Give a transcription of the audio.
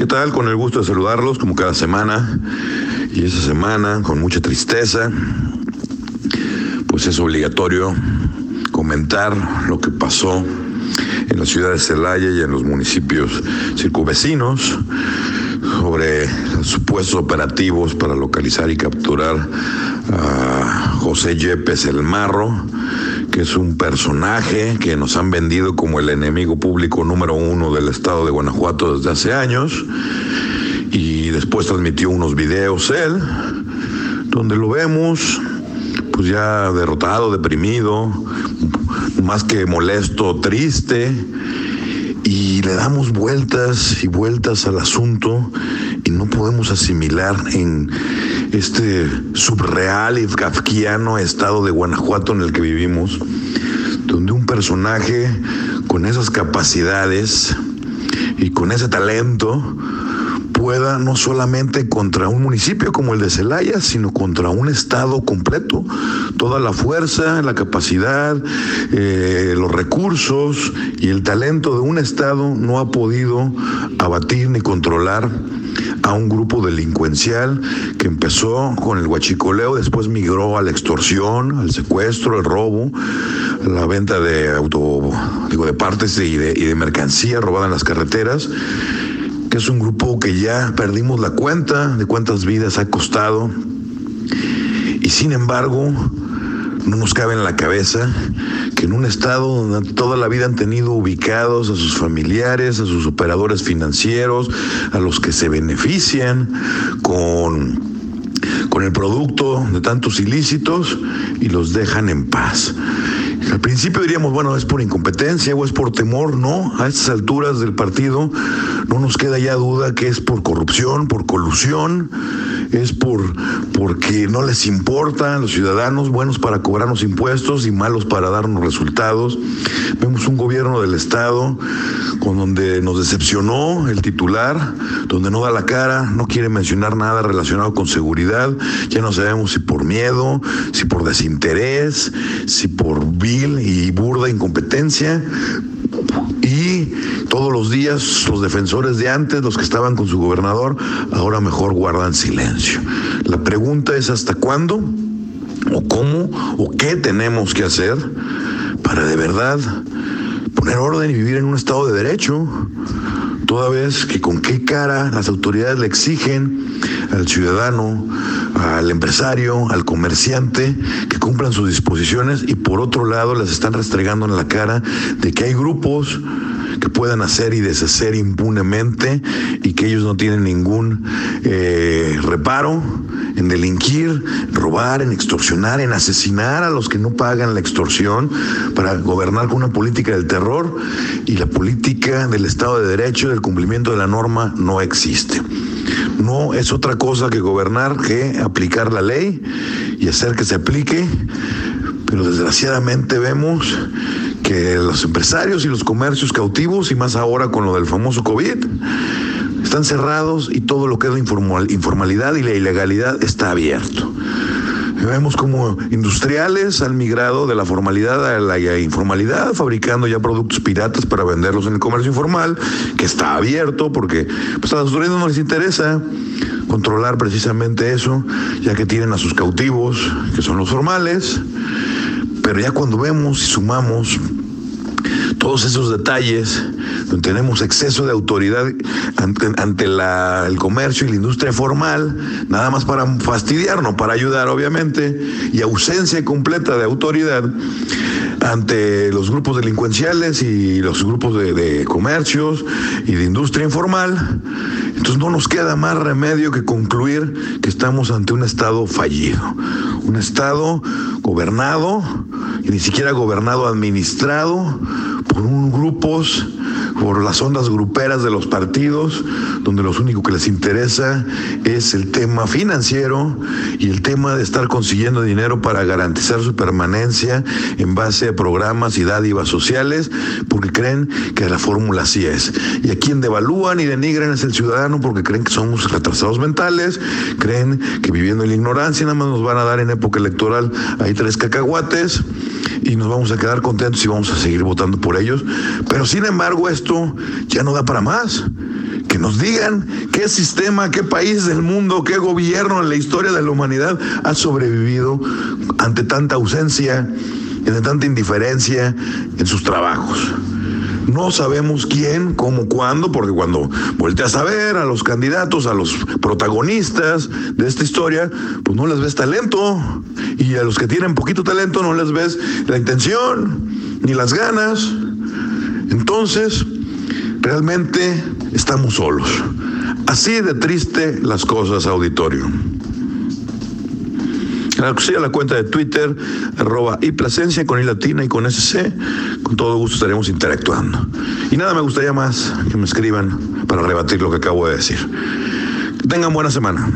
¿Qué tal? Con el gusto de saludarlos como cada semana. Y esa semana, con mucha tristeza, pues es obligatorio comentar lo que pasó en la ciudad de Celaya y en los municipios circunvecinos sobre supuestos operativos para localizar y capturar a José Yepes el Marro, que es un personaje que nos han vendido como el enemigo público número uno del estado de Guanajuato desde hace años. Y después transmitió unos videos él, donde lo vemos pues ya derrotado, deprimido, más que molesto, triste, y le damos vueltas y vueltas al asunto y no podemos asimilar en este subreal y kafkiano estado de Guanajuato en el que vivimos, donde un personaje con esas capacidades y con ese talento pueda no solamente contra un municipio como el de Celaya, sino contra un estado completo. Toda la fuerza, la capacidad, eh, los recursos y el talento de un estado no ha podido abatir ni controlar a un grupo delincuencial que empezó con el huachicoleo, después migró a la extorsión, al secuestro, al robo, a la venta de auto, digo, de partes y de, y de mercancía robada en las carreteras que es un grupo que ya perdimos la cuenta de cuántas vidas ha costado. Y sin embargo, no nos cabe en la cabeza que en un estado donde toda la vida han tenido ubicados a sus familiares, a sus operadores financieros, a los que se benefician con con el producto de tantos ilícitos y los dejan en paz. Al principio diríamos, bueno, es por incompetencia o es por temor, no, a estas alturas del partido no nos queda ya duda que es por corrupción, por colusión, es por porque no les importa a los ciudadanos buenos para cobrarnos impuestos y malos para darnos resultados. Vemos un gobierno del estado con donde nos decepcionó el titular, donde no da la cara, no quiere mencionar nada relacionado con seguridad, ya no sabemos si por miedo, si por desinterés, si por vil y burda incompetencia. Y todos los días los defensores de antes, los que estaban con su gobernador, ahora mejor guardan silencio. La pregunta es hasta cuándo o cómo o qué tenemos que hacer para de verdad poner orden y vivir en un estado de derecho, toda vez que con qué cara las autoridades le exigen al ciudadano, al empresario, al comerciante, que cumplan sus disposiciones y por otro lado les están restregando en la cara de que hay grupos que puedan hacer y deshacer impunemente y que ellos no tienen ningún eh, reparo en delinquir, robar, en extorsionar, en asesinar a los que no pagan la extorsión para gobernar con una política del terror y la política del Estado de Derecho, del cumplimiento de la norma, no existe. No es otra cosa que gobernar que aplicar la ley y hacer que se aplique, pero desgraciadamente vemos que los empresarios y los comercios cautivos, y más ahora con lo del famoso COVID, están cerrados y todo lo que es la informalidad y la ilegalidad está abierto. Vemos como industriales han migrado de la formalidad a la informalidad, fabricando ya productos piratas para venderlos en el comercio informal, que está abierto porque pues, a las autoridades no les interesa controlar precisamente eso, ya que tienen a sus cautivos, que son los formales. Pero ya cuando vemos y sumamos todos esos detalles, donde tenemos exceso de autoridad ante, el comercio y la industria formal, nada más para fastidiar, no para ayudar, obviamente, y ausencia completa de autoridad ante los grupos delincuenciales y los grupos de, comercios y de industria informal. Entonces no nos queda más remedio que concluir que estamos ante un Estado fallido, un Estado gobernado, ni siquiera gobernado, administrado por un grupos, por las ondas gruperas de los partidos, donde lo único que les interesa es el tema financiero y el tema de estar consiguiendo dinero para garantizar su permanencia en base a programas y dádivas sociales, porque creen que la fórmula así es. Y a quien devalúan y denigran es el ciudadano porque creen que somos retrasados mentales, creen que viviendo en la ignorancia nada más nos van a dar en época electoral hay tres cacahuates y nos vamos a quedar contentos y vamos a seguir votando por ellos. Pero sin embargo esto ya no da para más. que nos digan qué sistema, qué país del mundo, qué gobierno en la historia de la humanidad ha sobrevivido ante tanta ausencia, ante tanta indiferencia en sus trabajos. No sabemos quién, cómo, cuándo, porque cuando volteas a ver a los candidatos, a los protagonistas de esta historia, pues no les ves talento. Y a los que tienen poquito talento no les ves la intención ni las ganas. Entonces, realmente estamos solos. Así de triste las cosas, auditorio. Sí, a la cuenta de Twitter, arroba y Plasencia con I latina y con SC. Con todo gusto estaremos interactuando. Y nada, me gustaría más que me escriban para rebatir lo que acabo de decir. Que tengan buena semana.